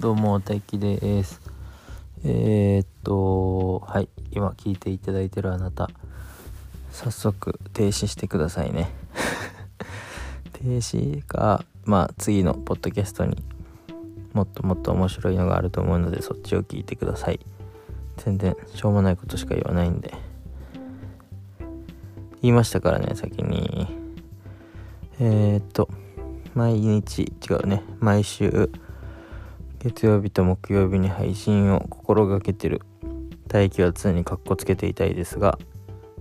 どうも、大輝です。えー、っと、はい、今聞いていただいてるあなた、早速停止してくださいね。停止か、まあ次のポッドキャストにもっともっと面白いのがあると思うので、そっちを聞いてください。全然しょうもないことしか言わないんで。言いましたからね、先に。えー、っと、毎日、違うね、毎週、月曜日と木曜日に配信を心がけてる。大気は常にカッコつけていたいですが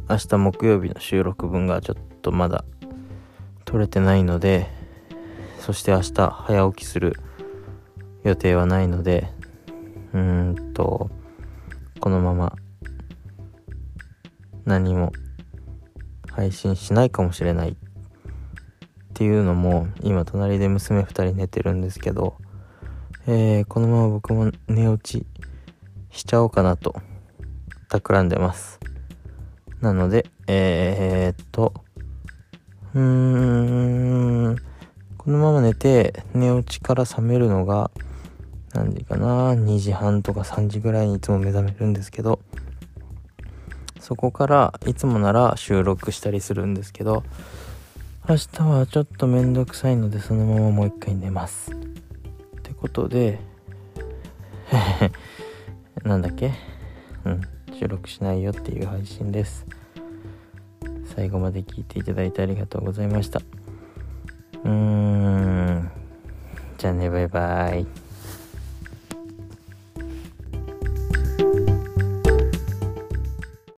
明日木曜日の収録分がちょっとまだ取れてないのでそして明日早起きする予定はないのでうーんとこのまま何も配信しないかもしれないっていうのも今隣で娘2人寝てるんですけどえー、このまま僕も寝落ちしちゃおうかなと企んでます。なので、えー、っと、うーん、このまま寝て寝落ちから覚めるのが何時かな、2時半とか3時ぐらいにいつも目覚めるんですけど、そこからいつもなら収録したりするんですけど、明日はちょっとめんどくさいのでそのままもう一回寝ます。ことで なんだっけ？うん収録しないよっていう配信です。最後まで聞いていただいてありがとうございました。うーん。じゃあねバイバイ。